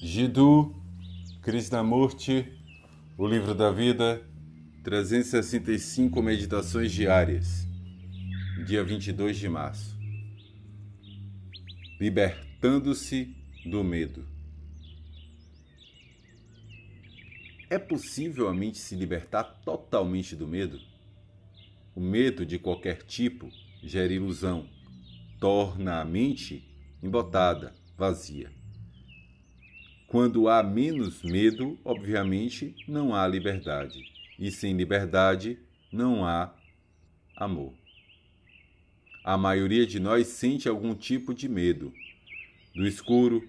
Jiddu Krishnamurti, O Livro da Vida, 365 Meditações Diárias, dia 22 de março. Libertando-se do medo. É possível a mente se libertar totalmente do medo? O medo de qualquer tipo gera ilusão, torna a mente embotada, vazia. Quando há menos medo, obviamente, não há liberdade. E sem liberdade, não há amor. A maioria de nós sente algum tipo de medo do escuro,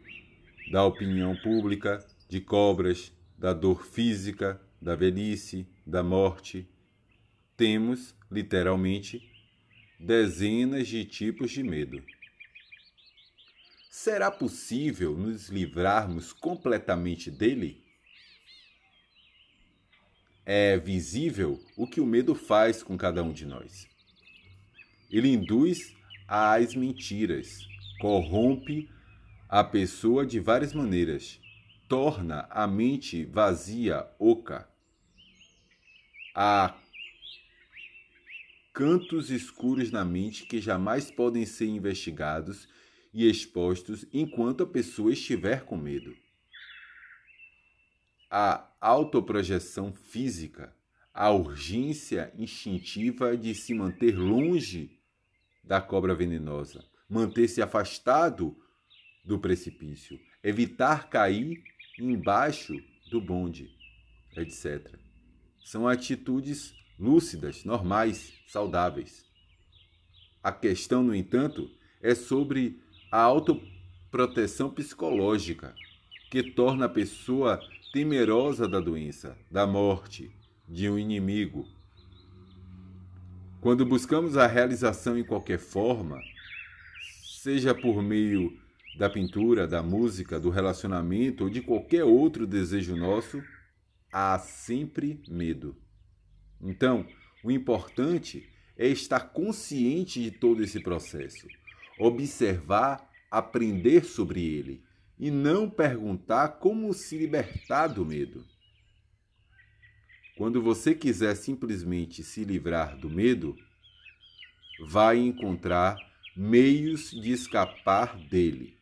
da opinião pública, de cobras, da dor física, da velhice, da morte. Temos, literalmente, dezenas de tipos de medo. Será possível nos livrarmos completamente dele? É visível o que o medo faz com cada um de nós. Ele induz às mentiras, corrompe a pessoa de várias maneiras, torna a mente vazia, oca. Há cantos escuros na mente que jamais podem ser investigados e expostos enquanto a pessoa estiver com medo. A autoprojeção física, a urgência instintiva de se manter longe da cobra venenosa, manter-se afastado do precipício, evitar cair embaixo do bonde, etc. São atitudes lúcidas, normais, saudáveis. A questão, no entanto, é sobre a autoproteção psicológica, que torna a pessoa temerosa da doença, da morte, de um inimigo. Quando buscamos a realização em qualquer forma, seja por meio da pintura, da música, do relacionamento ou de qualquer outro desejo nosso, há sempre medo. Então, o importante é estar consciente de todo esse processo observar, aprender sobre ele e não perguntar como se libertar do medo. Quando você quiser simplesmente se livrar do medo, vai encontrar meios de escapar dele.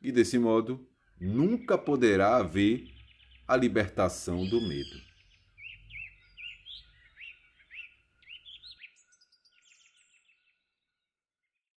E desse modo, nunca poderá haver a libertação do medo.